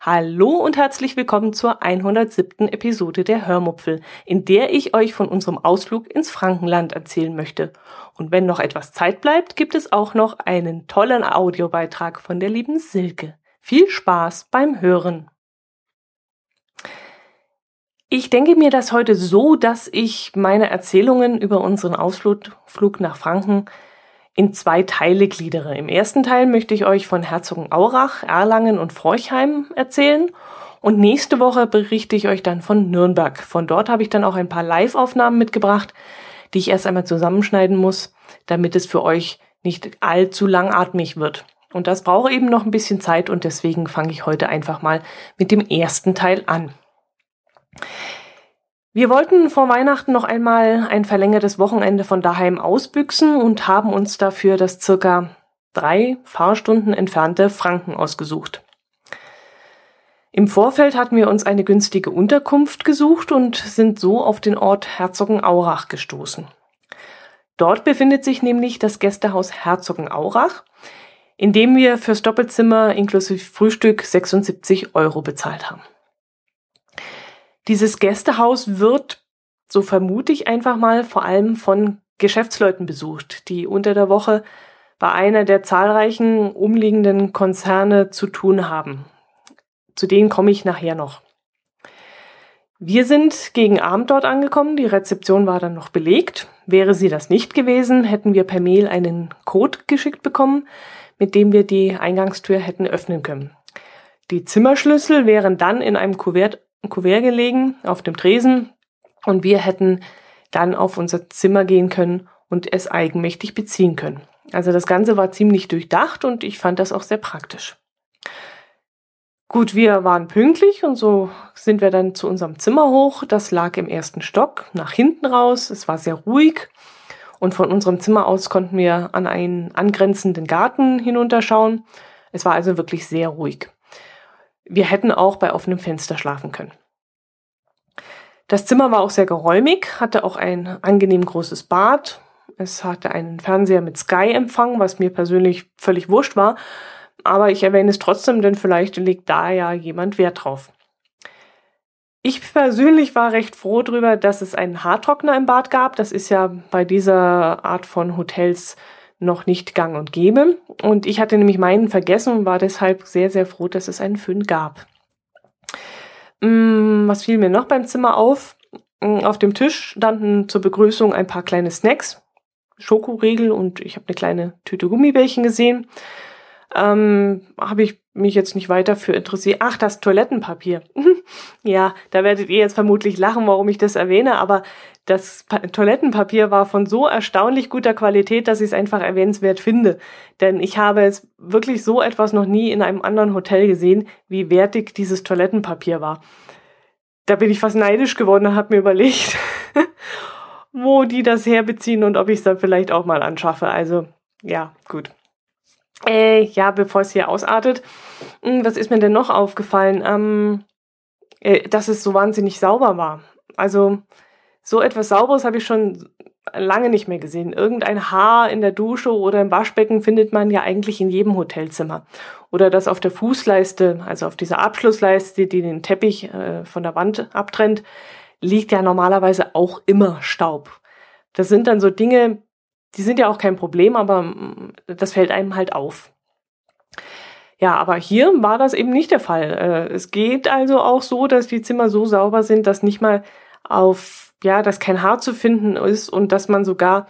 Hallo und herzlich willkommen zur 107. Episode der Hörmupfel, in der ich euch von unserem Ausflug ins Frankenland erzählen möchte. Und wenn noch etwas Zeit bleibt, gibt es auch noch einen tollen Audiobeitrag von der lieben Silke. Viel Spaß beim Hören. Ich denke mir das heute so, dass ich meine Erzählungen über unseren Ausflug nach Franken in zwei Teile gliedere. Im ersten Teil möchte ich euch von Herzogenaurach, Erlangen und Forchheim erzählen. Und nächste Woche berichte ich euch dann von Nürnberg. Von dort habe ich dann auch ein paar Live-Aufnahmen mitgebracht, die ich erst einmal zusammenschneiden muss, damit es für euch nicht allzu langatmig wird. Und das braucht eben noch ein bisschen Zeit und deswegen fange ich heute einfach mal mit dem ersten Teil an. Wir wollten vor Weihnachten noch einmal ein verlängertes Wochenende von daheim ausbüchsen und haben uns dafür das circa drei Fahrstunden entfernte Franken ausgesucht. Im Vorfeld hatten wir uns eine günstige Unterkunft gesucht und sind so auf den Ort Herzogenaurach gestoßen. Dort befindet sich nämlich das Gästehaus Herzogenaurach, in dem wir fürs Doppelzimmer inklusive Frühstück 76 Euro bezahlt haben. Dieses Gästehaus wird, so vermute ich einfach mal, vor allem von Geschäftsleuten besucht, die unter der Woche bei einer der zahlreichen umliegenden Konzerne zu tun haben. Zu denen komme ich nachher noch. Wir sind gegen Abend dort angekommen, die Rezeption war dann noch belegt. Wäre sie das nicht gewesen, hätten wir per Mail einen Code geschickt bekommen, mit dem wir die Eingangstür hätten öffnen können. Die Zimmerschlüssel wären dann in einem Kuvert Kuvert gelegen auf dem Tresen und wir hätten dann auf unser Zimmer gehen können und es eigenmächtig beziehen können. Also das Ganze war ziemlich durchdacht und ich fand das auch sehr praktisch. Gut, wir waren pünktlich und so sind wir dann zu unserem Zimmer hoch. Das lag im ersten Stock, nach hinten raus. Es war sehr ruhig und von unserem Zimmer aus konnten wir an einen angrenzenden Garten hinunterschauen. Es war also wirklich sehr ruhig. Wir hätten auch bei offenem Fenster schlafen können. Das Zimmer war auch sehr geräumig, hatte auch ein angenehm großes Bad. Es hatte einen Fernseher mit Sky-Empfang, was mir persönlich völlig wurscht war. Aber ich erwähne es trotzdem, denn vielleicht legt da ja jemand Wert drauf. Ich persönlich war recht froh darüber, dass es einen Haartrockner im Bad gab. Das ist ja bei dieser Art von Hotels noch nicht gang und gäbe. Und ich hatte nämlich meinen vergessen und war deshalb sehr, sehr froh, dass es einen Föhn gab. Mm, was fiel mir noch beim Zimmer auf? Mm, auf dem Tisch standen zur Begrüßung ein paar kleine Snacks, Schokoriegel und ich habe eine kleine Tüte Gummibärchen gesehen. Ähm, habe ich mich jetzt nicht weiter für interessiert. Ach, das Toilettenpapier. ja, da werdet ihr jetzt vermutlich lachen, warum ich das erwähne, aber das pa Toilettenpapier war von so erstaunlich guter Qualität, dass ich es einfach erwähnenswert finde. Denn ich habe es wirklich so etwas noch nie in einem anderen Hotel gesehen, wie wertig dieses Toilettenpapier war. Da bin ich fast neidisch geworden und habe mir überlegt, wo die das herbeziehen und ob ich es dann vielleicht auch mal anschaffe. Also ja, gut. Äh, ja, bevor es hier ausartet, hm, was ist mir denn noch aufgefallen? Ähm, äh, dass es so wahnsinnig sauber war. Also so etwas Sauberes habe ich schon lange nicht mehr gesehen. Irgendein Haar in der Dusche oder im Waschbecken findet man ja eigentlich in jedem Hotelzimmer. Oder das auf der Fußleiste, also auf dieser Abschlussleiste, die den Teppich äh, von der Wand abtrennt, liegt ja normalerweise auch immer Staub. Das sind dann so Dinge, die sind ja auch kein Problem, aber mm, das fällt einem halt auf. Ja, aber hier war das eben nicht der Fall. Äh, es geht also auch so, dass die Zimmer so sauber sind, dass nicht mal auf ja, dass kein Haar zu finden ist und dass man sogar,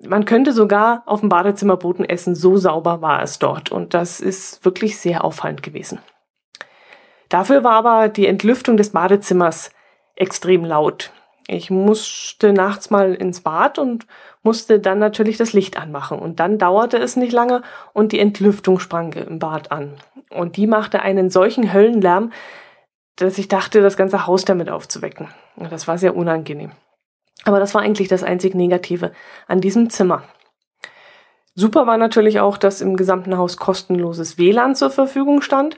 man könnte sogar auf dem Badezimmerboden essen, so sauber war es dort. Und das ist wirklich sehr auffallend gewesen. Dafür war aber die Entlüftung des Badezimmers extrem laut. Ich musste nachts mal ins Bad und musste dann natürlich das Licht anmachen. Und dann dauerte es nicht lange und die Entlüftung sprang im Bad an. Und die machte einen solchen Höllenlärm, dass ich dachte, das ganze Haus damit aufzuwecken. Das war sehr unangenehm. Aber das war eigentlich das einzig Negative an diesem Zimmer. Super war natürlich auch, dass im gesamten Haus kostenloses WLAN zur Verfügung stand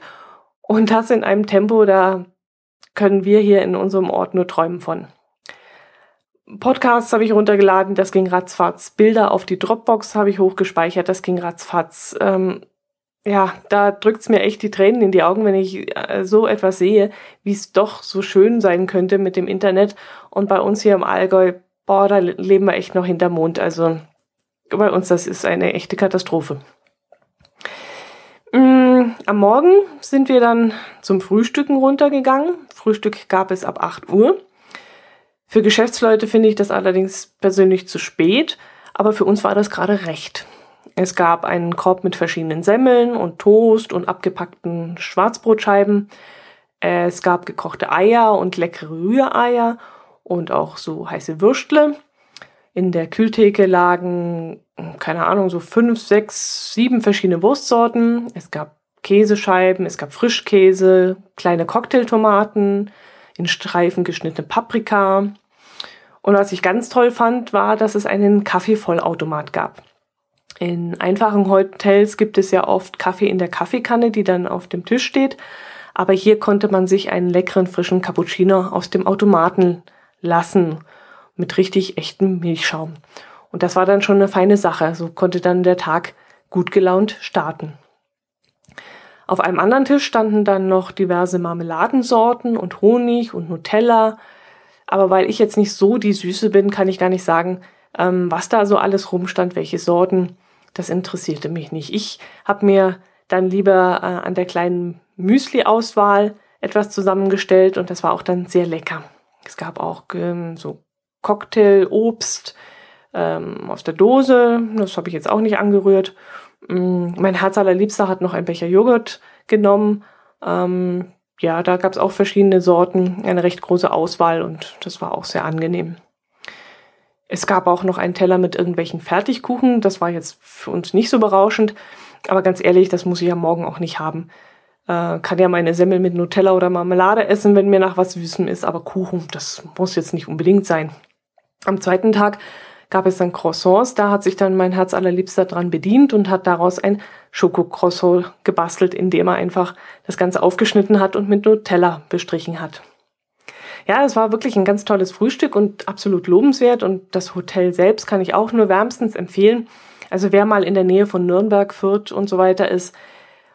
und das in einem Tempo, da können wir hier in unserem Ort nur träumen von. Podcasts habe ich runtergeladen, das ging ratzfatz. Bilder auf die Dropbox habe ich hochgespeichert, das ging ratzfatz. Ähm, ja, da drückt's mir echt die Tränen in die Augen, wenn ich äh, so etwas sehe, wie es doch so schön sein könnte mit dem Internet. Und bei uns hier im Allgäu, boah, da leben wir echt noch hinter Mond. Also bei uns, das ist eine echte Katastrophe. Mm, am Morgen sind wir dann zum Frühstücken runtergegangen. Frühstück gab es ab 8 Uhr. Für Geschäftsleute finde ich das allerdings persönlich zu spät, aber für uns war das gerade recht. Es gab einen Korb mit verschiedenen Semmeln und Toast und abgepackten Schwarzbrotscheiben. Es gab gekochte Eier und leckere Rühreier und auch so heiße Würstle. In der Kühltheke lagen, keine Ahnung, so fünf, sechs, sieben verschiedene Wurstsorten. Es gab Käsescheiben, es gab Frischkäse, kleine Cocktailtomaten, in Streifen geschnittene Paprika. Und was ich ganz toll fand, war, dass es einen Kaffeevollautomat gab. In einfachen Hotels gibt es ja oft Kaffee in der Kaffeekanne, die dann auf dem Tisch steht. Aber hier konnte man sich einen leckeren frischen Cappuccino aus dem Automaten lassen mit richtig echtem Milchschaum. Und das war dann schon eine feine Sache. So konnte dann der Tag gut gelaunt starten. Auf einem anderen Tisch standen dann noch diverse Marmeladensorten und Honig und Nutella. Aber weil ich jetzt nicht so die Süße bin, kann ich gar nicht sagen, ähm, was da so alles rumstand, welche Sorten das interessierte mich nicht. Ich habe mir dann lieber äh, an der kleinen Müsli-Auswahl etwas zusammengestellt und das war auch dann sehr lecker. Es gab auch ähm, so Cocktail, Obst ähm, aus der Dose, das habe ich jetzt auch nicht angerührt. Ähm, mein Herz allerliebster hat noch ein Becher Joghurt genommen. Ähm, ja, da gab es auch verschiedene Sorten, eine recht große Auswahl und das war auch sehr angenehm. Es gab auch noch einen Teller mit irgendwelchen Fertigkuchen. Das war jetzt für uns nicht so berauschend. Aber ganz ehrlich, das muss ich ja morgen auch nicht haben. Äh, kann ja meine Semmel mit Nutella oder Marmelade essen, wenn mir nach was Süßem ist. Aber Kuchen, das muss jetzt nicht unbedingt sein. Am zweiten Tag gab es dann Croissants. Da hat sich dann mein Herz allerliebster dran bedient und hat daraus ein Schokocroissant gebastelt, indem er einfach das Ganze aufgeschnitten hat und mit Nutella bestrichen hat. Ja, es war wirklich ein ganz tolles Frühstück und absolut lobenswert und das Hotel selbst kann ich auch nur wärmstens empfehlen. Also wer mal in der Nähe von Nürnberg, Fürth und so weiter ist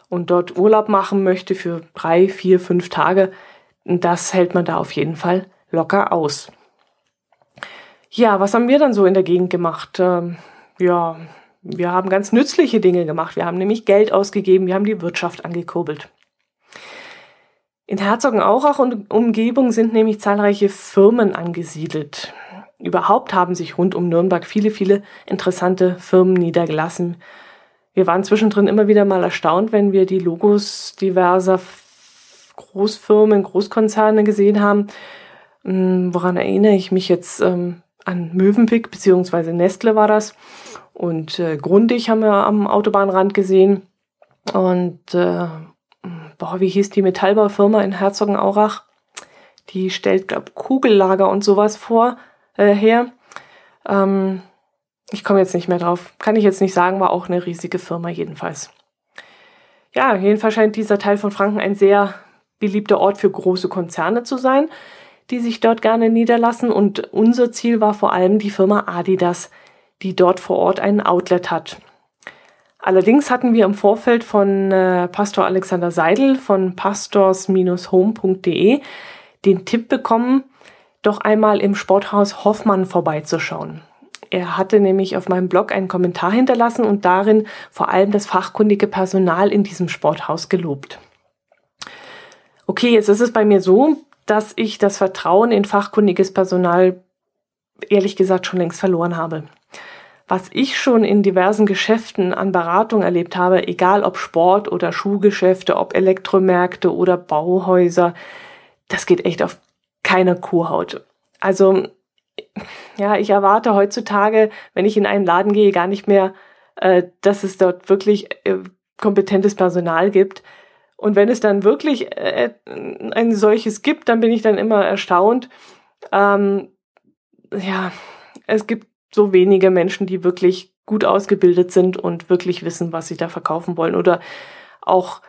und dort Urlaub machen möchte für drei, vier, fünf Tage, das hält man da auf jeden Fall locker aus. Ja, was haben wir dann so in der Gegend gemacht? Ähm, ja, wir haben ganz nützliche Dinge gemacht. Wir haben nämlich Geld ausgegeben, wir haben die Wirtschaft angekurbelt. In Herzogenaurach und Umgebung sind nämlich zahlreiche Firmen angesiedelt. Überhaupt haben sich rund um Nürnberg viele, viele interessante Firmen niedergelassen. Wir waren zwischendrin immer wieder mal erstaunt, wenn wir die Logos diverser Großfirmen, Großkonzerne gesehen haben. Hm, woran erinnere ich mich jetzt? An Mövenpick beziehungsweise Nestle war das. Und äh, Grundig haben wir am Autobahnrand gesehen. Und äh, boah, wie hieß die Metallbaufirma in Herzogenaurach? Die stellt, glaub, Kugellager und sowas vor, äh, her. Ähm, ich komme jetzt nicht mehr drauf. Kann ich jetzt nicht sagen, war auch eine riesige Firma jedenfalls. Ja, jedenfalls scheint dieser Teil von Franken ein sehr beliebter Ort für große Konzerne zu sein, die sich dort gerne niederlassen. Und unser Ziel war vor allem die Firma Adidas, die dort vor Ort einen Outlet hat. Allerdings hatten wir im Vorfeld von äh, Pastor Alexander Seidel von pastors-home.de den Tipp bekommen, doch einmal im Sporthaus Hoffmann vorbeizuschauen. Er hatte nämlich auf meinem Blog einen Kommentar hinterlassen und darin vor allem das fachkundige Personal in diesem Sporthaus gelobt. Okay, jetzt ist es bei mir so, dass ich das Vertrauen in fachkundiges Personal ehrlich gesagt schon längst verloren habe was ich schon in diversen Geschäften an Beratung erlebt habe, egal ob Sport oder Schuhgeschäfte, ob Elektromärkte oder Bauhäuser, das geht echt auf keiner Kuhhaut. Also, ja, ich erwarte heutzutage, wenn ich in einen Laden gehe, gar nicht mehr, äh, dass es dort wirklich äh, kompetentes Personal gibt. Und wenn es dann wirklich äh, ein solches gibt, dann bin ich dann immer erstaunt. Ähm, ja, es gibt so wenige Menschen, die wirklich gut ausgebildet sind und wirklich wissen, was sie da verkaufen wollen oder auch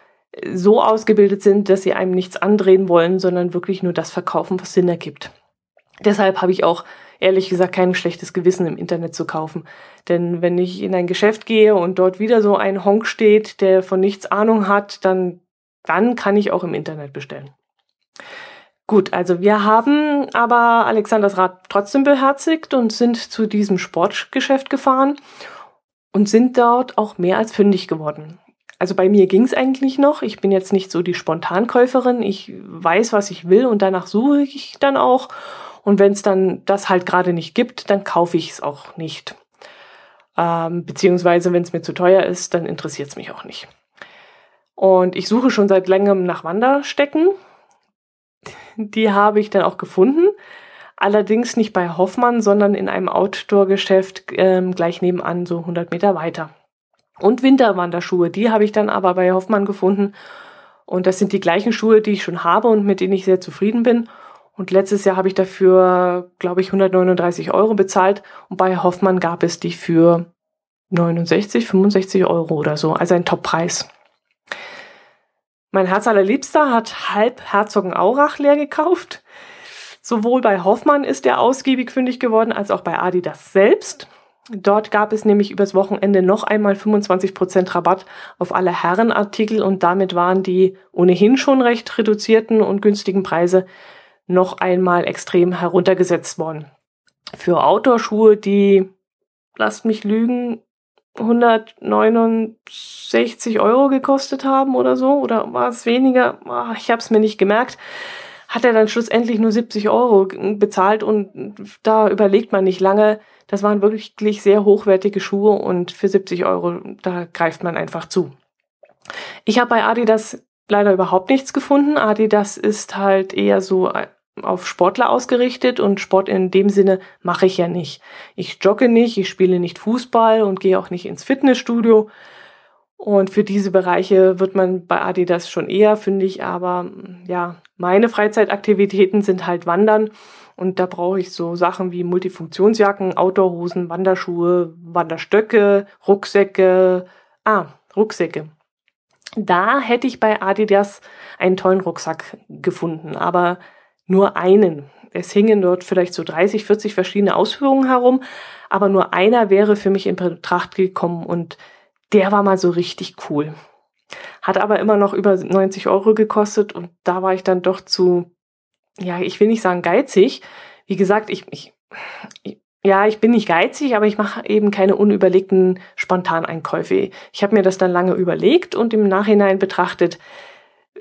so ausgebildet sind, dass sie einem nichts andrehen wollen, sondern wirklich nur das verkaufen, was Sinn ergibt. Deshalb habe ich auch ehrlich gesagt kein schlechtes Gewissen im Internet zu kaufen. Denn wenn ich in ein Geschäft gehe und dort wieder so ein Honk steht, der von nichts Ahnung hat, dann, dann kann ich auch im Internet bestellen. Gut, also wir haben aber Alexanders Rat trotzdem beherzigt und sind zu diesem Sportgeschäft gefahren und sind dort auch mehr als fündig geworden. Also bei mir ging es eigentlich noch. Ich bin jetzt nicht so die Spontankäuferin. Ich weiß, was ich will und danach suche ich dann auch. Und wenn es dann das halt gerade nicht gibt, dann kaufe ich es auch nicht. Ähm, beziehungsweise, wenn es mir zu teuer ist, dann interessiert es mich auch nicht. Und ich suche schon seit längerem nach Wanderstecken. Die habe ich dann auch gefunden. Allerdings nicht bei Hoffmann, sondern in einem Outdoor-Geschäft ähm, gleich nebenan, so 100 Meter weiter. Und Winterwanderschuhe, die habe ich dann aber bei Hoffmann gefunden. Und das sind die gleichen Schuhe, die ich schon habe und mit denen ich sehr zufrieden bin. Und letztes Jahr habe ich dafür, glaube ich, 139 Euro bezahlt. Und bei Hoffmann gab es die für 69, 65 Euro oder so. Also ein Toppreis. Mein Herz allerliebster hat halb Herzogenaurach leer gekauft. Sowohl bei Hoffmann ist er ausgiebig fündig geworden, als auch bei Adidas selbst. Dort gab es nämlich übers Wochenende noch einmal 25% Rabatt auf alle Herrenartikel und damit waren die ohnehin schon recht reduzierten und günstigen Preise noch einmal extrem heruntergesetzt worden. Für Outdoor-Schuhe, die, lasst mich lügen, 169 Euro gekostet haben oder so, oder war es weniger? Ah, ich habe es mir nicht gemerkt. Hat er dann schlussendlich nur 70 Euro bezahlt und da überlegt man nicht lange. Das waren wirklich sehr hochwertige Schuhe und für 70 Euro, da greift man einfach zu. Ich habe bei Adidas leider überhaupt nichts gefunden. Adidas ist halt eher so auf Sportler ausgerichtet und Sport in dem Sinne mache ich ja nicht. Ich jogge nicht, ich spiele nicht Fußball und gehe auch nicht ins Fitnessstudio. Und für diese Bereiche wird man bei Adidas schon eher, finde ich. Aber ja, meine Freizeitaktivitäten sind halt Wandern. Und da brauche ich so Sachen wie Multifunktionsjacken, Outdoorhosen, Wanderschuhe, Wanderstöcke, Rucksäcke. Ah, Rucksäcke. Da hätte ich bei Adidas einen tollen Rucksack gefunden. Aber nur einen. Es hingen dort vielleicht so 30, 40 verschiedene Ausführungen herum, aber nur einer wäre für mich in Betracht gekommen und der war mal so richtig cool. Hat aber immer noch über 90 Euro gekostet und da war ich dann doch zu, ja, ich will nicht sagen geizig. Wie gesagt, ich, ich, ja, ich bin nicht geizig, aber ich mache eben keine unüberlegten Spontaneinkäufe. Ich habe mir das dann lange überlegt und im Nachhinein betrachtet,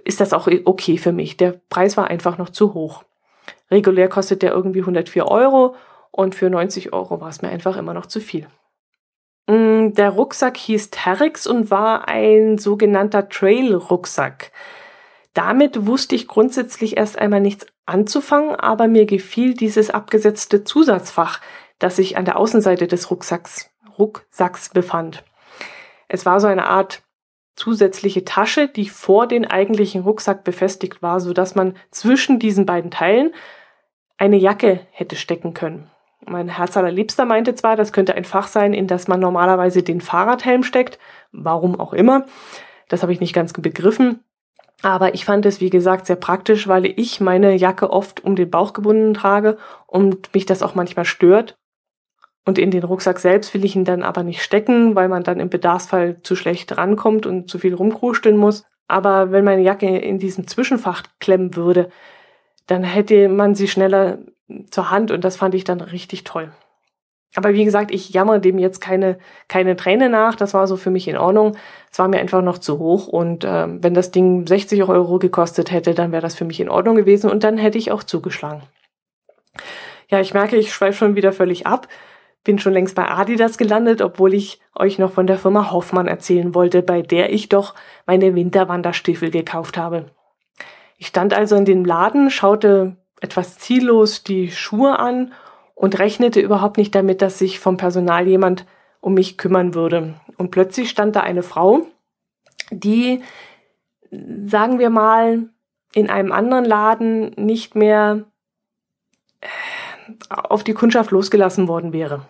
ist das auch okay für mich. Der Preis war einfach noch zu hoch. Regulär kostet der irgendwie 104 Euro und für 90 Euro war es mir einfach immer noch zu viel. Mm, der Rucksack hieß Terex und war ein sogenannter Trail-Rucksack. Damit wusste ich grundsätzlich erst einmal nichts anzufangen, aber mir gefiel dieses abgesetzte Zusatzfach, das sich an der Außenseite des Rucksacks, Rucksacks befand. Es war so eine Art zusätzliche Tasche, die vor den eigentlichen Rucksack befestigt war, so dass man zwischen diesen beiden Teilen eine Jacke hätte stecken können. Mein Herz allerliebster meinte zwar, das könnte ein Fach sein, in das man normalerweise den Fahrradhelm steckt, warum auch immer. Das habe ich nicht ganz begriffen. Aber ich fand es, wie gesagt, sehr praktisch, weil ich meine Jacke oft um den Bauch gebunden trage und mich das auch manchmal stört. Und in den Rucksack selbst will ich ihn dann aber nicht stecken, weil man dann im Bedarfsfall zu schlecht rankommt und zu viel rumkruscheln muss. Aber wenn meine Jacke in diesem Zwischenfach klemmen würde, dann hätte man sie schneller zur Hand und das fand ich dann richtig toll. Aber wie gesagt, ich jammer dem jetzt keine, keine Träne nach. Das war so für mich in Ordnung. Es war mir einfach noch zu hoch. Und äh, wenn das Ding 60 Euro gekostet hätte, dann wäre das für mich in Ordnung gewesen und dann hätte ich auch zugeschlagen. Ja, ich merke, ich schweife schon wieder völlig ab bin schon längst bei Adidas gelandet, obwohl ich euch noch von der Firma Hoffmann erzählen wollte, bei der ich doch meine Winterwanderstiefel gekauft habe. Ich stand also in dem Laden, schaute etwas ziellos die Schuhe an und rechnete überhaupt nicht damit, dass sich vom Personal jemand um mich kümmern würde. Und plötzlich stand da eine Frau, die, sagen wir mal, in einem anderen Laden nicht mehr auf die Kundschaft losgelassen worden wäre.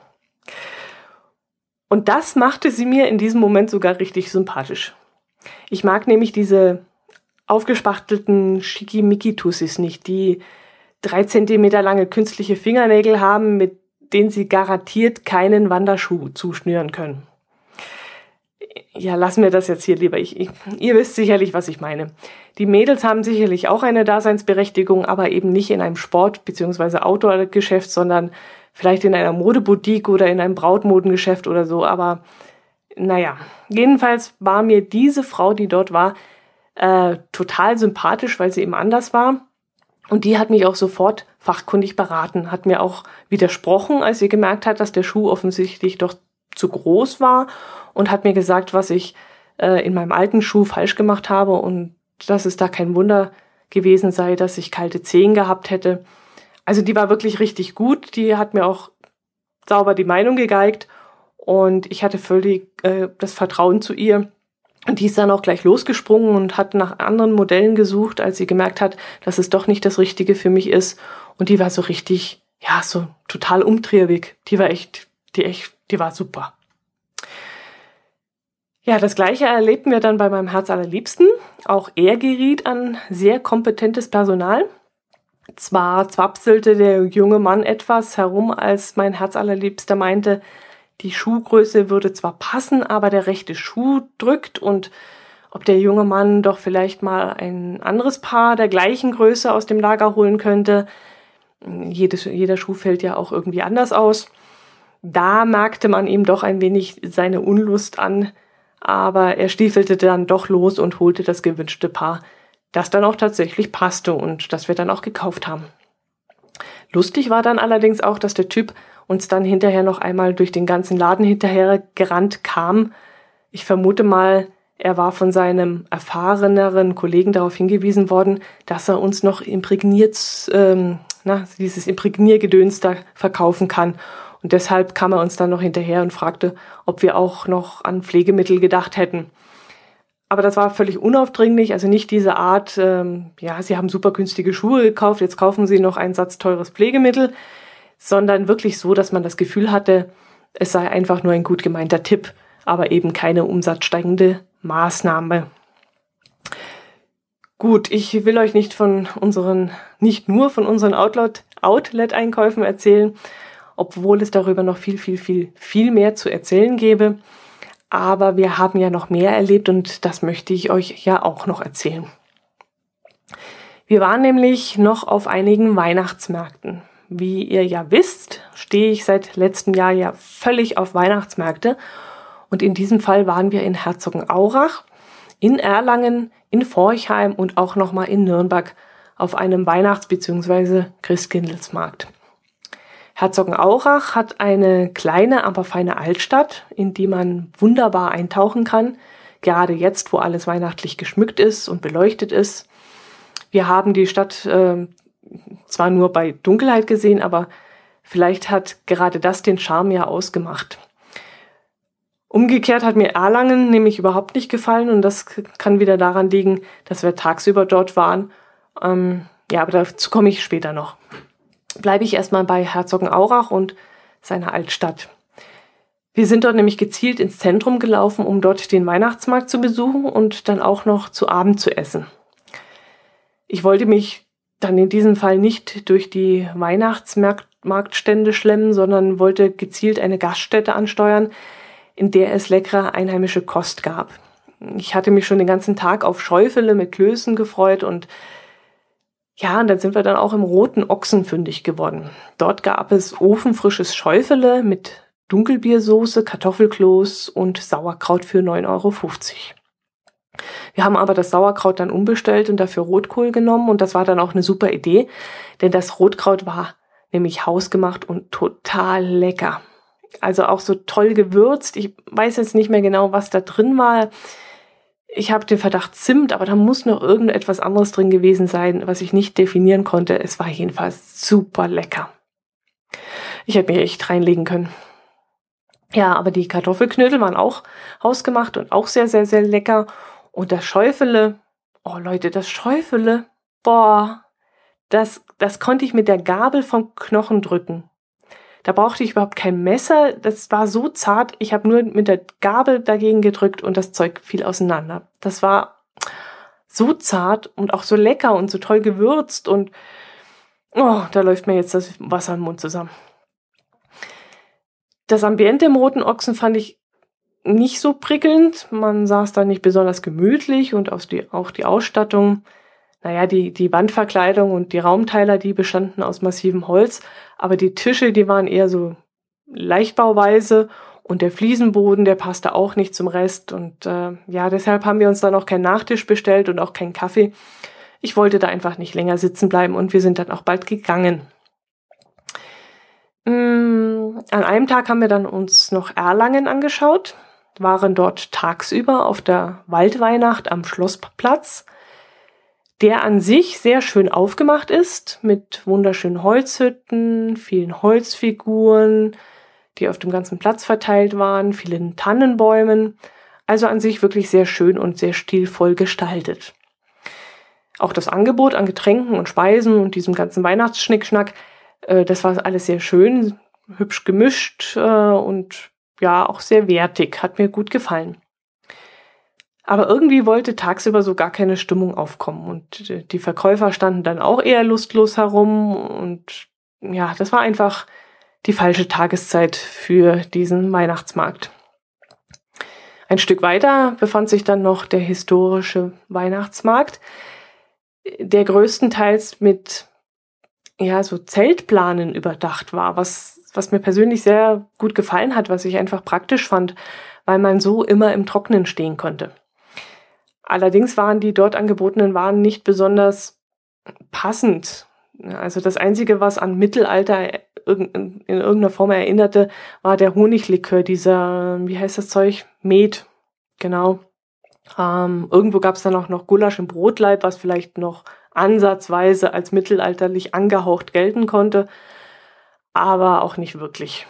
Und das machte sie mir in diesem Moment sogar richtig sympathisch. Ich mag nämlich diese aufgespachtelten Schickimicki-Tussis nicht, die drei Zentimeter lange künstliche Fingernägel haben mit den sie garantiert keinen Wanderschuh zuschnüren können. Ja, lassen wir das jetzt hier lieber. Ich, ich, ihr wisst sicherlich, was ich meine. Die Mädels haben sicherlich auch eine Daseinsberechtigung, aber eben nicht in einem Sport- bzw. Outdoor-Geschäft, sondern vielleicht in einer Modeboutique oder in einem Brautmodengeschäft oder so. Aber naja, jedenfalls war mir diese Frau, die dort war, äh, total sympathisch, weil sie eben anders war. Und die hat mich auch sofort fachkundig beraten, hat mir auch widersprochen, als sie gemerkt hat, dass der Schuh offensichtlich doch zu groß war und hat mir gesagt, was ich äh, in meinem alten Schuh falsch gemacht habe und dass es da kein Wunder gewesen sei, dass ich kalte Zehen gehabt hätte. Also die war wirklich richtig gut, die hat mir auch sauber die Meinung gegeigt und ich hatte völlig äh, das Vertrauen zu ihr. Und die ist dann auch gleich losgesprungen und hat nach anderen Modellen gesucht, als sie gemerkt hat, dass es doch nicht das Richtige für mich ist. Und die war so richtig, ja, so total umtriebig. Die war echt, die echt, die war super. Ja, das gleiche erlebten wir dann bei meinem Herz allerliebsten. Auch er geriet an sehr kompetentes Personal. Zwar zwapselte der junge Mann etwas herum, als mein Herz allerliebster meinte, die Schuhgröße würde zwar passen, aber der rechte Schuh drückt und ob der junge Mann doch vielleicht mal ein anderes Paar der gleichen Größe aus dem Lager holen könnte. Jedes, jeder Schuh fällt ja auch irgendwie anders aus. Da merkte man ihm doch ein wenig seine Unlust an, aber er stiefelte dann doch los und holte das gewünschte Paar, das dann auch tatsächlich passte und das wir dann auch gekauft haben. Lustig war dann allerdings auch, dass der Typ uns dann hinterher noch einmal durch den ganzen Laden hinterher gerannt kam. Ich vermute mal, er war von seinem erfahreneren Kollegen darauf hingewiesen worden, dass er uns noch imprägniert, ähm, na, dieses Imprägniergedöns da verkaufen kann. Und deshalb kam er uns dann noch hinterher und fragte, ob wir auch noch an Pflegemittel gedacht hätten. Aber das war völlig unaufdringlich, also nicht diese Art, ähm, ja, Sie haben super günstige Schuhe gekauft, jetzt kaufen Sie noch einen Satz teures Pflegemittel sondern wirklich so, dass man das Gefühl hatte, es sei einfach nur ein gut gemeinter Tipp, aber eben keine umsatzsteigende Maßnahme. Gut, ich will euch nicht von unseren, nicht nur von unseren Outlet-Einkäufen erzählen, obwohl es darüber noch viel, viel, viel, viel mehr zu erzählen gäbe. Aber wir haben ja noch mehr erlebt und das möchte ich euch ja auch noch erzählen. Wir waren nämlich noch auf einigen Weihnachtsmärkten. Wie ihr ja wisst, stehe ich seit letztem Jahr ja völlig auf Weihnachtsmärkte. Und in diesem Fall waren wir in Herzogenaurach, in Erlangen, in Forchheim und auch nochmal in Nürnberg auf einem Weihnachts- bzw. Christkindlesmarkt. Herzogenaurach hat eine kleine, aber feine Altstadt, in die man wunderbar eintauchen kann. Gerade jetzt, wo alles weihnachtlich geschmückt ist und beleuchtet ist. Wir haben die Stadt äh, zwar nur bei Dunkelheit gesehen, aber vielleicht hat gerade das den Charme ja ausgemacht. Umgekehrt hat mir Erlangen nämlich überhaupt nicht gefallen und das kann wieder daran liegen, dass wir tagsüber dort waren. Ähm, ja, aber dazu komme ich später noch. Bleibe ich erstmal bei Herzogenaurach und seiner Altstadt. Wir sind dort nämlich gezielt ins Zentrum gelaufen, um dort den Weihnachtsmarkt zu besuchen und dann auch noch zu Abend zu essen. Ich wollte mich dann in diesem Fall nicht durch die Weihnachtsmarktstände schlemmen, sondern wollte gezielt eine Gaststätte ansteuern, in der es leckere einheimische Kost gab. Ich hatte mich schon den ganzen Tag auf Schäufele mit Klößen gefreut und ja, und dann sind wir dann auch im Roten Ochsen fündig geworden. Dort gab es ofenfrisches Schäufele mit Dunkelbiersoße, Kartoffelkloß und Sauerkraut für 9,50 Euro. Wir haben aber das Sauerkraut dann umbestellt und dafür Rotkohl genommen und das war dann auch eine super Idee, denn das Rotkraut war nämlich hausgemacht und total lecker. Also auch so toll gewürzt. Ich weiß jetzt nicht mehr genau, was da drin war. Ich habe den Verdacht Zimt, aber da muss noch irgendetwas anderes drin gewesen sein, was ich nicht definieren konnte. Es war jedenfalls super lecker. Ich hätte mich echt reinlegen können. Ja, aber die Kartoffelknödel waren auch hausgemacht und auch sehr, sehr, sehr lecker. Und das Schäufele, oh Leute, das Schäufele, boah, das, das konnte ich mit der Gabel vom Knochen drücken. Da brauchte ich überhaupt kein Messer, das war so zart, ich habe nur mit der Gabel dagegen gedrückt und das Zeug fiel auseinander. Das war so zart und auch so lecker und so toll gewürzt und oh, da läuft mir jetzt das Wasser im Mund zusammen. Das Ambiente im Roten Ochsen fand ich nicht so prickelnd. Man saß da nicht besonders gemütlich und auch die, auch die Ausstattung, naja, die, die Wandverkleidung und die Raumteiler, die bestanden aus massivem Holz, aber die Tische, die waren eher so leichtbauweise und der Fliesenboden, der passte auch nicht zum Rest. Und äh, ja, deshalb haben wir uns dann auch keinen Nachtisch bestellt und auch keinen Kaffee. Ich wollte da einfach nicht länger sitzen bleiben und wir sind dann auch bald gegangen. Mm, an einem Tag haben wir dann uns noch Erlangen angeschaut, waren dort tagsüber auf der Waldweihnacht am Schlossplatz, der an sich sehr schön aufgemacht ist, mit wunderschönen Holzhütten, vielen Holzfiguren, die auf dem ganzen Platz verteilt waren, vielen Tannenbäumen, also an sich wirklich sehr schön und sehr stilvoll gestaltet. Auch das Angebot an Getränken und Speisen und diesem ganzen Weihnachtsschnickschnack, äh, das war alles sehr schön, hübsch gemischt äh, und ja, auch sehr wertig, hat mir gut gefallen. Aber irgendwie wollte tagsüber so gar keine Stimmung aufkommen und die Verkäufer standen dann auch eher lustlos herum und ja, das war einfach die falsche Tageszeit für diesen Weihnachtsmarkt. Ein Stück weiter befand sich dann noch der historische Weihnachtsmarkt, der größtenteils mit ja so Zeltplanen überdacht war, was was mir persönlich sehr gut gefallen hat, was ich einfach praktisch fand, weil man so immer im Trocknen stehen konnte. Allerdings waren die dort angebotenen Waren nicht besonders passend also das Einzige, was an Mittelalter in irgendeiner Form erinnerte, war der Honiglikör, dieser, wie heißt das Zeug? Met, genau. Ähm, irgendwo gab es dann auch noch Gulasch im Brotleib, was vielleicht noch ansatzweise als mittelalterlich angehaucht gelten konnte, aber auch nicht wirklich.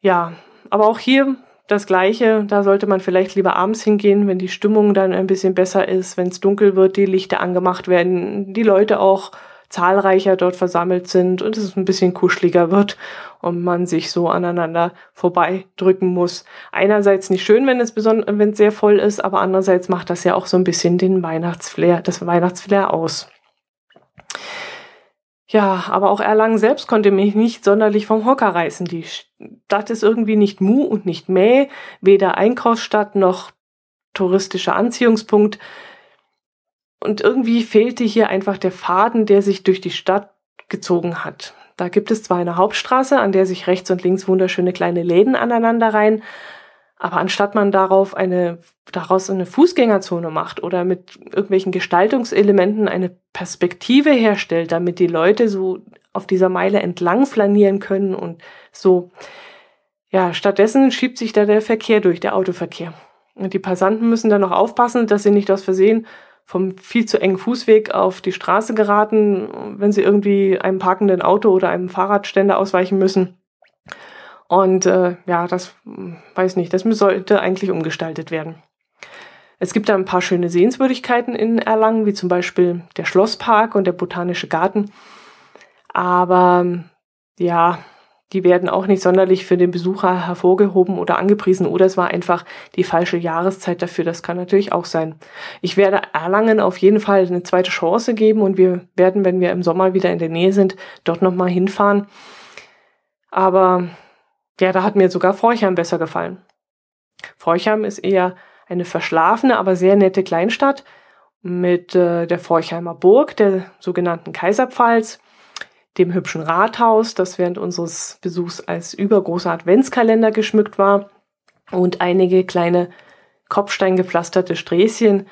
Ja, aber auch hier das Gleiche, da sollte man vielleicht lieber abends hingehen, wenn die Stimmung dann ein bisschen besser ist, wenn es dunkel wird, die Lichter angemacht werden, die Leute auch zahlreicher dort versammelt sind und es ein bisschen kuscheliger wird und man sich so aneinander vorbeidrücken muss. Einerseits nicht schön, wenn es wenn es sehr voll ist, aber andererseits macht das ja auch so ein bisschen den Weihnachtsflair, das Weihnachtsflair aus. Ja, aber auch Erlangen selbst konnte mich nicht sonderlich vom Hocker reißen. Die Stadt ist irgendwie nicht mu und nicht mäh, weder Einkaufsstadt noch touristischer Anziehungspunkt. Und irgendwie fehlte hier einfach der Faden, der sich durch die Stadt gezogen hat. Da gibt es zwar eine Hauptstraße, an der sich rechts und links wunderschöne kleine Läden aneinander reihen, aber anstatt man darauf eine, daraus eine Fußgängerzone macht oder mit irgendwelchen Gestaltungselementen eine Perspektive herstellt, damit die Leute so auf dieser Meile entlang flanieren können und so, ja, stattdessen schiebt sich da der Verkehr durch, der Autoverkehr. Und die Passanten müssen dann noch aufpassen, dass sie nicht aus Versehen vom viel zu engen Fußweg auf die Straße geraten, wenn sie irgendwie einem parkenden Auto oder einem Fahrradständer ausweichen müssen. Und äh, ja, das weiß nicht, das sollte eigentlich umgestaltet werden. Es gibt da ein paar schöne Sehenswürdigkeiten in Erlangen, wie zum Beispiel der Schlosspark und der Botanische Garten. Aber ja, die werden auch nicht sonderlich für den Besucher hervorgehoben oder angepriesen oder es war einfach die falsche Jahreszeit dafür. Das kann natürlich auch sein. Ich werde Erlangen auf jeden Fall eine zweite Chance geben und wir werden, wenn wir im Sommer wieder in der Nähe sind, dort nochmal hinfahren. Aber ja, da hat mir sogar Forchheim besser gefallen. Forchheim ist eher eine verschlafene, aber sehr nette Kleinstadt mit äh, der Forchheimer Burg, der sogenannten Kaiserpfalz dem hübschen Rathaus, das während unseres Besuchs als übergroßer Adventskalender geschmückt war und einige kleine kopfsteingepflasterte Sträßchen,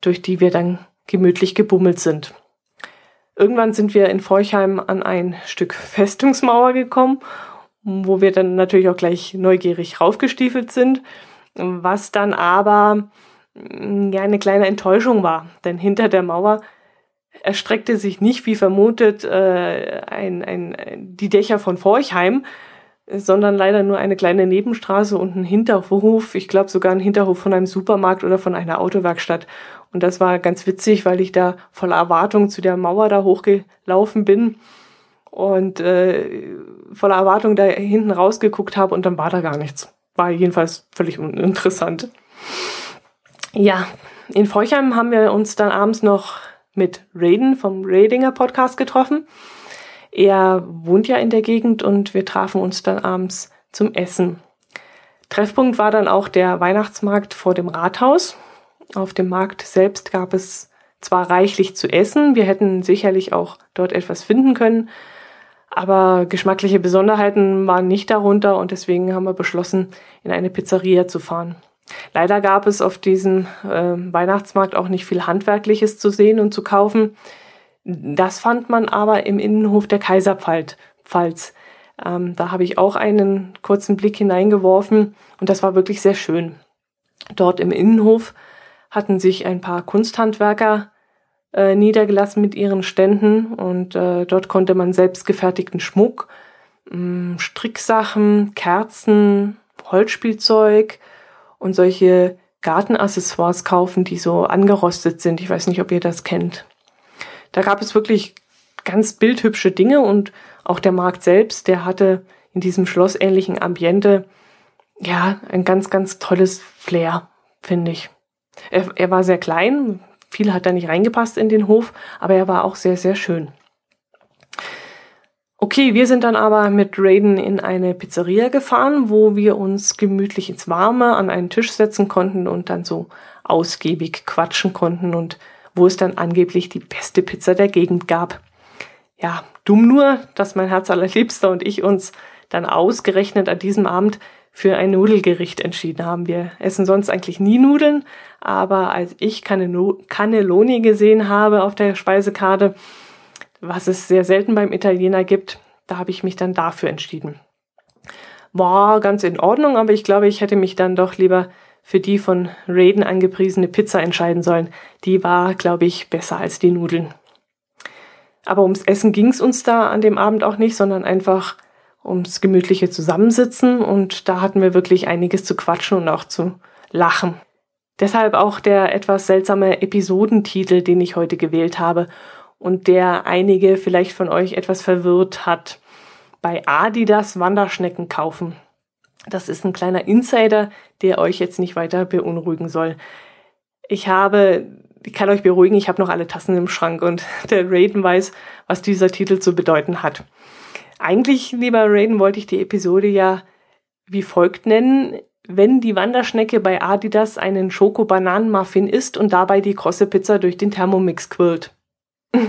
durch die wir dann gemütlich gebummelt sind. Irgendwann sind wir in Forchheim an ein Stück Festungsmauer gekommen, wo wir dann natürlich auch gleich neugierig raufgestiefelt sind, was dann aber mm, ja eine kleine Enttäuschung war, denn hinter der Mauer erstreckte sich nicht, wie vermutet, äh, ein, ein, die Dächer von Forchheim, sondern leider nur eine kleine Nebenstraße und ein Hinterhof, ich glaube sogar ein Hinterhof von einem Supermarkt oder von einer Autowerkstatt. Und das war ganz witzig, weil ich da voller Erwartung zu der Mauer da hochgelaufen bin und äh, voller Erwartung da hinten rausgeguckt habe und dann war da gar nichts. War jedenfalls völlig uninteressant. Ja, in Forchheim haben wir uns dann abends noch mit Raiden vom Radinger Podcast getroffen. Er wohnt ja in der Gegend und wir trafen uns dann abends zum Essen. Treffpunkt war dann auch der Weihnachtsmarkt vor dem Rathaus. Auf dem Markt selbst gab es zwar reichlich zu essen, wir hätten sicherlich auch dort etwas finden können, aber geschmackliche Besonderheiten waren nicht darunter und deswegen haben wir beschlossen, in eine Pizzeria zu fahren. Leider gab es auf diesem äh, Weihnachtsmarkt auch nicht viel Handwerkliches zu sehen und zu kaufen. Das fand man aber im Innenhof der Kaiserpfalz. Ähm, da habe ich auch einen kurzen Blick hineingeworfen und das war wirklich sehr schön. Dort im Innenhof hatten sich ein paar Kunsthandwerker äh, niedergelassen mit ihren Ständen und äh, dort konnte man selbstgefertigten Schmuck, mh, mm, Stricksachen, Kerzen, Holzspielzeug und solche Gartenaccessoires kaufen, die so angerostet sind. Ich weiß nicht, ob ihr das kennt. Da gab es wirklich ganz bildhübsche Dinge und auch der Markt selbst, der hatte in diesem schlossähnlichen Ambiente ja ein ganz, ganz tolles Flair, finde ich. Er, er war sehr klein, viel hat da nicht reingepasst in den Hof, aber er war auch sehr, sehr schön. Okay, wir sind dann aber mit Raiden in eine Pizzeria gefahren, wo wir uns gemütlich ins Warme an einen Tisch setzen konnten und dann so ausgiebig quatschen konnten und wo es dann angeblich die beste Pizza der Gegend gab. Ja, dumm nur, dass mein Herz allerliebster und ich uns dann ausgerechnet an diesem Abend für ein Nudelgericht entschieden haben. Wir essen sonst eigentlich nie Nudeln, aber als ich Cannelloni gesehen habe auf der Speisekarte, was es sehr selten beim Italiener gibt. Da habe ich mich dann dafür entschieden. War ganz in Ordnung, aber ich glaube, ich hätte mich dann doch lieber für die von Raiden angepriesene Pizza entscheiden sollen. Die war, glaube ich, besser als die Nudeln. Aber ums Essen ging es uns da an dem Abend auch nicht, sondern einfach ums gemütliche Zusammensitzen und da hatten wir wirklich einiges zu quatschen und auch zu lachen. Deshalb auch der etwas seltsame Episodentitel, den ich heute gewählt habe und der einige vielleicht von euch etwas verwirrt hat. Bei Adidas Wanderschnecken kaufen. Das ist ein kleiner Insider, der euch jetzt nicht weiter beunruhigen soll. Ich habe, ich kann euch beruhigen, ich habe noch alle Tassen im Schrank und der Raiden weiß, was dieser Titel zu bedeuten hat. Eigentlich, lieber Raiden, wollte ich die Episode ja wie folgt nennen. Wenn die Wanderschnecke bei Adidas einen Schoko-Bananen-Muffin isst und dabei die krosse Pizza durch den Thermomix quillt.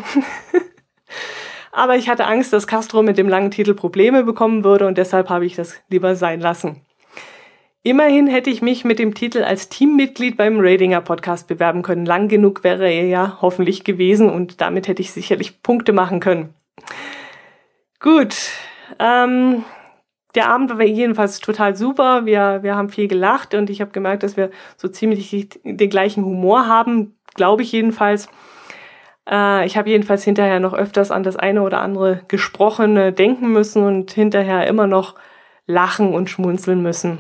Aber ich hatte Angst, dass Castro mit dem langen Titel Probleme bekommen würde und deshalb habe ich das lieber sein lassen. Immerhin hätte ich mich mit dem Titel als Teammitglied beim Radinger Podcast bewerben können. Lang genug wäre er ja hoffentlich gewesen und damit hätte ich sicherlich Punkte machen können. Gut, ähm, der Abend war jedenfalls total super. Wir, wir haben viel gelacht und ich habe gemerkt, dass wir so ziemlich den gleichen Humor haben, glaube ich jedenfalls. Äh, ich habe jedenfalls hinterher noch öfters an das eine oder andere Gesprochene denken müssen und hinterher immer noch lachen und schmunzeln müssen.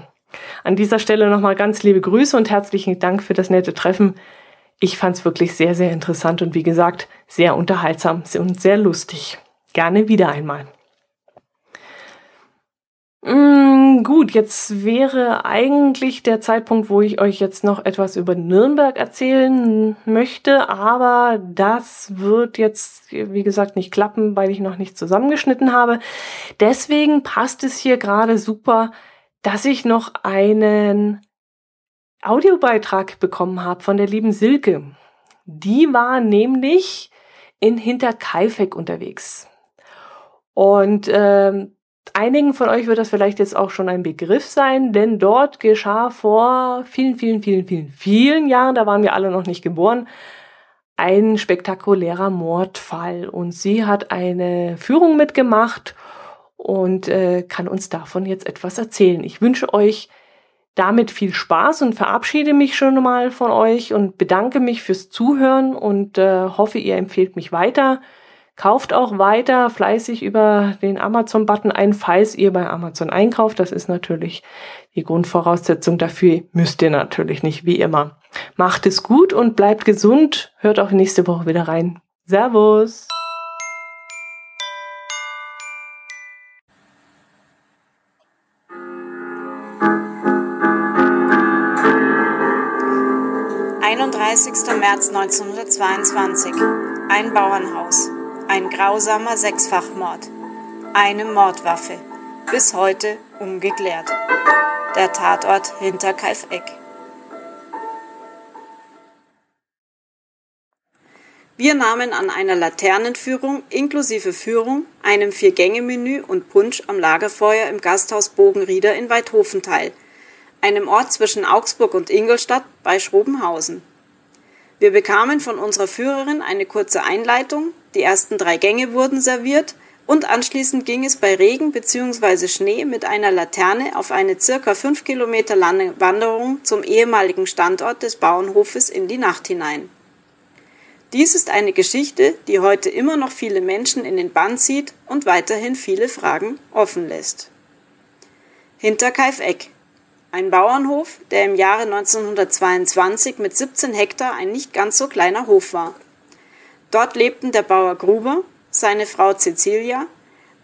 An dieser Stelle nochmal ganz liebe Grüße und herzlichen Dank für das nette Treffen. Ich fand es wirklich sehr, sehr interessant und wie gesagt, sehr unterhaltsam und sehr lustig. Gerne wieder einmal. Mm, gut, jetzt wäre eigentlich der Zeitpunkt, wo ich euch jetzt noch etwas über Nürnberg erzählen möchte, aber das wird jetzt, wie gesagt, nicht klappen, weil ich noch nicht zusammengeschnitten habe. Deswegen passt es hier gerade super, dass ich noch einen Audiobeitrag bekommen habe von der lieben Silke. Die war nämlich in Hinterkaifeck unterwegs. Und ähm, Einigen von euch wird das vielleicht jetzt auch schon ein Begriff sein, denn dort geschah vor vielen, vielen, vielen, vielen, vielen Jahren, da waren wir alle noch nicht geboren, ein spektakulärer Mordfall. Und sie hat eine Führung mitgemacht und äh, kann uns davon jetzt etwas erzählen. Ich wünsche euch damit viel Spaß und verabschiede mich schon mal von euch und bedanke mich fürs Zuhören und äh, hoffe, ihr empfehlt mich weiter. Kauft auch weiter fleißig über den Amazon-Button ein, falls ihr bei Amazon einkauft. Das ist natürlich die Grundvoraussetzung dafür. Müsst ihr natürlich nicht, wie immer. Macht es gut und bleibt gesund. Hört auch nächste Woche wieder rein. Servus! Einunddreißigster März 1922. Ein Bauernhaus. Ein grausamer Sechsfachmord. Eine Mordwaffe. bis heute ungeklärt. Der Tatort hinter Kalfeck. Wir nahmen an einer Laternenführung inklusive Führung, einem Vier-Gänge-Menü und Punsch am Lagerfeuer im Gasthaus Bogenrieder in Weidhofen teil, einem Ort zwischen Augsburg und Ingolstadt bei Schrobenhausen. Wir bekamen von unserer Führerin eine kurze Einleitung, die ersten drei Gänge wurden serviert und anschließend ging es bei Regen bzw. Schnee mit einer Laterne auf eine circa fünf Kilometer lange Wanderung zum ehemaligen Standort des Bauernhofes in die Nacht hinein. Dies ist eine Geschichte, die heute immer noch viele Menschen in den Bann zieht und weiterhin viele Fragen offen lässt. Hinterkaifeck. Ein Bauernhof, der im Jahre 1922 mit 17 Hektar ein nicht ganz so kleiner Hof war. Dort lebten der Bauer Gruber, seine Frau Cecilia,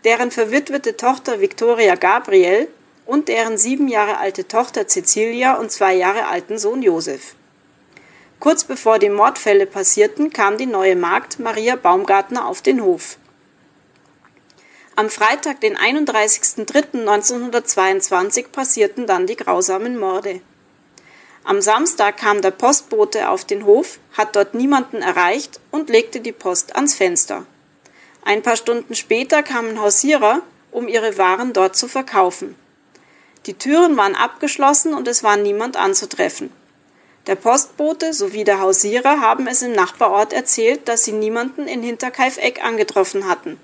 deren verwitwete Tochter Victoria Gabriel und deren sieben Jahre alte Tochter Cecilia und zwei Jahre alten Sohn Josef. Kurz bevor die Mordfälle passierten, kam die neue Magd Maria Baumgartner auf den Hof. Am Freitag, den 31.03.1922, passierten dann die grausamen Morde. Am Samstag kam der Postbote auf den Hof, hat dort niemanden erreicht und legte die Post ans Fenster. Ein paar Stunden später kamen Hausierer, um ihre Waren dort zu verkaufen. Die Türen waren abgeschlossen und es war niemand anzutreffen. Der Postbote sowie der Hausierer haben es im Nachbarort erzählt, dass sie niemanden in Hinterkaifeck angetroffen hatten.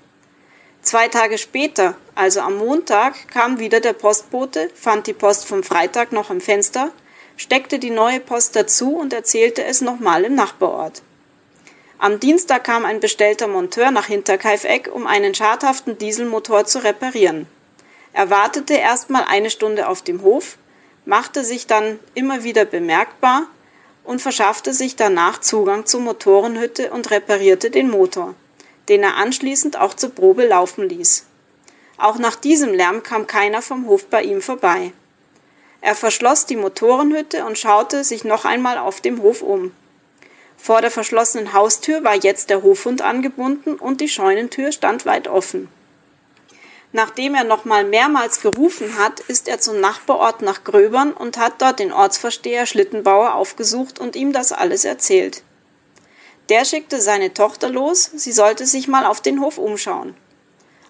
Zwei Tage später, also am Montag, kam wieder der Postbote, fand die Post vom Freitag noch im Fenster, steckte die neue Post dazu und erzählte es nochmal im Nachbarort. Am Dienstag kam ein bestellter Monteur nach Hinterkaifeck, um einen schadhaften Dieselmotor zu reparieren. Er wartete erstmal eine Stunde auf dem Hof, machte sich dann immer wieder bemerkbar und verschaffte sich danach Zugang zur Motorenhütte und reparierte den Motor, den er anschließend auch zur Probe laufen ließ. Auch nach diesem Lärm kam keiner vom Hof bei ihm vorbei. Er verschloss die Motorenhütte und schaute sich noch einmal auf dem Hof um. Vor der verschlossenen Haustür war jetzt der Hofhund angebunden und die Scheunentür stand weit offen. Nachdem er nochmal mehrmals gerufen hat, ist er zum Nachbarort nach Gröbern und hat dort den Ortsversteher Schlittenbauer aufgesucht und ihm das alles erzählt. Der schickte seine Tochter los, sie sollte sich mal auf den Hof umschauen.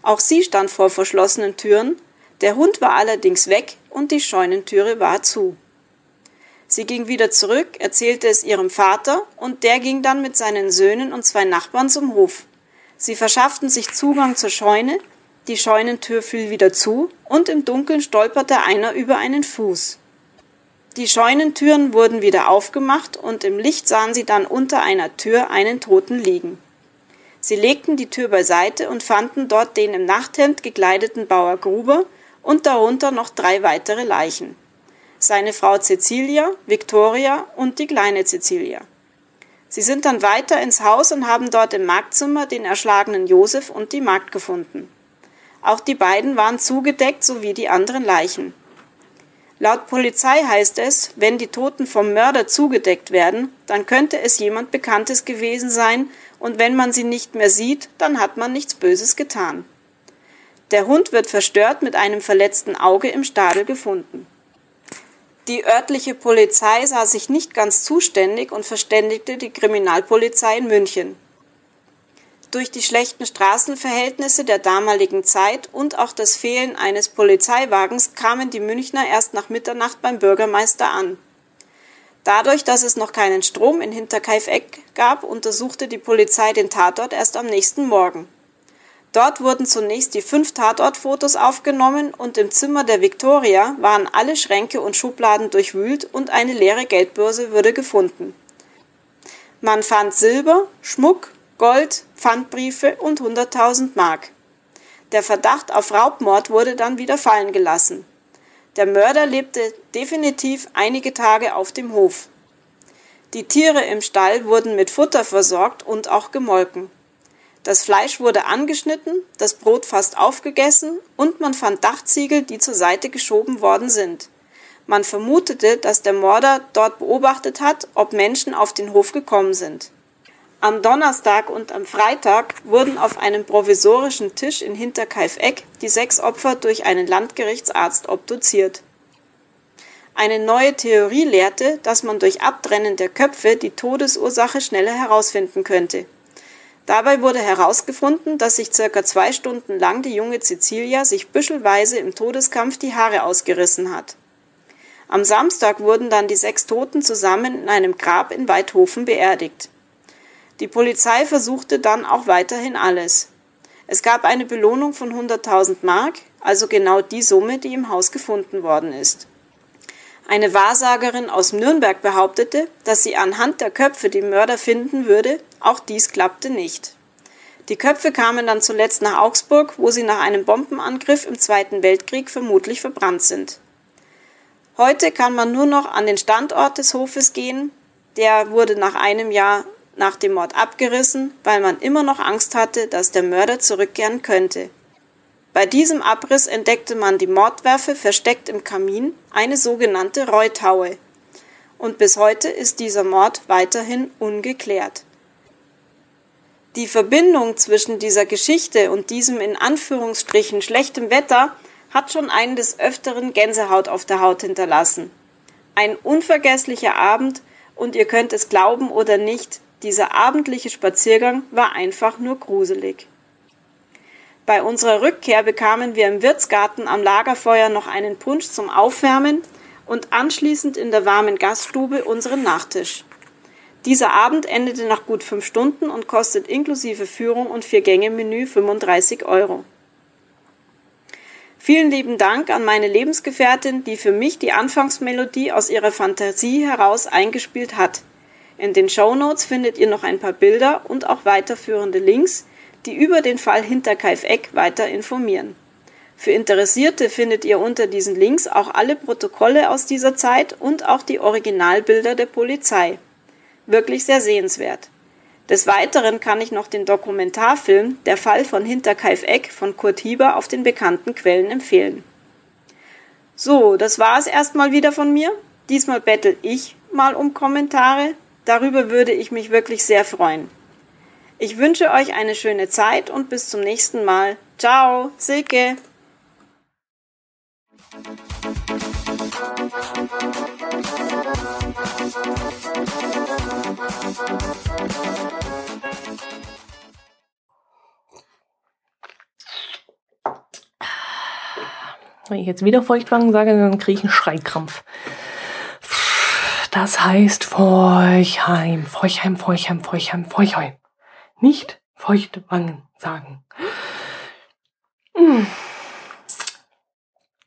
Auch sie stand vor verschlossenen Türen, der Hund war allerdings weg und die Scheunentüre war zu. Sie ging wieder zurück, erzählte es ihrem Vater, und der ging dann mit seinen Söhnen und zwei Nachbarn zum Hof. Sie verschafften sich Zugang zur Scheune, die Scheunentür fiel wieder zu, und im Dunkeln stolperte einer über einen Fuß. Die Scheunentüren wurden wieder aufgemacht, und im Licht sahen sie dann unter einer Tür einen Toten liegen. Sie legten die Tür beiseite und fanden dort den im Nachthemd gekleideten Bauer Gruber und darunter noch drei weitere Leichen seine Frau Cecilia, Victoria und die kleine Cecilia. Sie sind dann weiter ins Haus und haben dort im Marktzimmer den erschlagenen Josef und die Magd gefunden. Auch die beiden waren zugedeckt sowie die anderen Leichen. Laut Polizei heißt es, wenn die Toten vom Mörder zugedeckt werden, dann könnte es jemand Bekanntes gewesen sein, und wenn man sie nicht mehr sieht, dann hat man nichts Böses getan. Der Hund wird verstört mit einem verletzten Auge im Stadel gefunden. Die örtliche Polizei sah sich nicht ganz zuständig und verständigte die Kriminalpolizei in München. Durch die schlechten Straßenverhältnisse der damaligen Zeit und auch das Fehlen eines Polizeiwagens kamen die Münchner erst nach Mitternacht beim Bürgermeister an. Dadurch, dass es noch keinen Strom in Hinterkaifeck gab, untersuchte die Polizei den Tatort erst am nächsten Morgen. Dort wurden zunächst die fünf Tatortfotos aufgenommen und im Zimmer der Victoria waren alle Schränke und Schubladen durchwühlt und eine leere Geldbörse wurde gefunden. Man fand Silber, Schmuck, Gold, Pfandbriefe und 100.000 Mark. Der Verdacht auf Raubmord wurde dann wieder fallen gelassen. Der Mörder lebte definitiv einige Tage auf dem Hof. Die Tiere im Stall wurden mit Futter versorgt und auch gemolken. Das Fleisch wurde angeschnitten, das Brot fast aufgegessen und man fand Dachziegel, die zur Seite geschoben worden sind. Man vermutete, dass der Mörder dort beobachtet hat, ob Menschen auf den Hof gekommen sind. Am Donnerstag und am Freitag wurden auf einem provisorischen Tisch in Hinterkaifeck die sechs Opfer durch einen Landgerichtsarzt obduziert. Eine neue Theorie lehrte, dass man durch Abtrennen der Köpfe die Todesursache schneller herausfinden könnte. Dabei wurde herausgefunden, dass sich circa zwei Stunden lang die junge Cecilia sich büschelweise im Todeskampf die Haare ausgerissen hat. Am Samstag wurden dann die sechs Toten zusammen in einem Grab in Weidhofen beerdigt. Die Polizei versuchte dann auch weiterhin alles. Es gab eine Belohnung von 100.000 Mark, also genau die Summe, die im Haus gefunden worden ist. Eine Wahrsagerin aus Nürnberg behauptete, dass sie anhand der Köpfe die Mörder finden würde, auch dies klappte nicht. Die Köpfe kamen dann zuletzt nach Augsburg, wo sie nach einem Bombenangriff im Zweiten Weltkrieg vermutlich verbrannt sind. Heute kann man nur noch an den Standort des Hofes gehen. Der wurde nach einem Jahr nach dem Mord abgerissen, weil man immer noch Angst hatte, dass der Mörder zurückkehren könnte. Bei diesem Abriss entdeckte man die Mordwaffe versteckt im Kamin, eine sogenannte Reutaue. Und bis heute ist dieser Mord weiterhin ungeklärt. Die Verbindung zwischen dieser Geschichte und diesem in Anführungsstrichen schlechtem Wetter hat schon einen des Öfteren Gänsehaut auf der Haut hinterlassen. Ein unvergesslicher Abend und ihr könnt es glauben oder nicht, dieser abendliche Spaziergang war einfach nur gruselig. Bei unserer Rückkehr bekamen wir im Wirtsgarten am Lagerfeuer noch einen Punsch zum Aufwärmen und anschließend in der warmen Gaststube unseren Nachtisch. Dieser Abend endete nach gut fünf Stunden und kostet inklusive Führung und Vier-Gänge-Menü 35 Euro. Vielen lieben Dank an meine Lebensgefährtin, die für mich die Anfangsmelodie aus ihrer Fantasie heraus eingespielt hat. In den Show Notes findet ihr noch ein paar Bilder und auch weiterführende Links, die über den Fall Hinterkaifeck weiter informieren. Für Interessierte findet ihr unter diesen Links auch alle Protokolle aus dieser Zeit und auch die Originalbilder der Polizei. Wirklich sehr sehenswert. Des Weiteren kann ich noch den Dokumentarfilm Der Fall von Hinterkaifeck von Kurt Hieber auf den bekannten Quellen empfehlen. So, das war es erstmal wieder von mir. Diesmal bettel ich mal um Kommentare. Darüber würde ich mich wirklich sehr freuen. Ich wünsche euch eine schöne Zeit und bis zum nächsten Mal. Ciao, Silke. Wenn ich jetzt wieder Feuchtwangen sage, dann kriege ich einen Schreikrampf. Das heißt Feuchheim, Feuchheim, Feuchheim, Feuchheim, Feuchheim. Nicht Feuchtwangen sagen. Hm.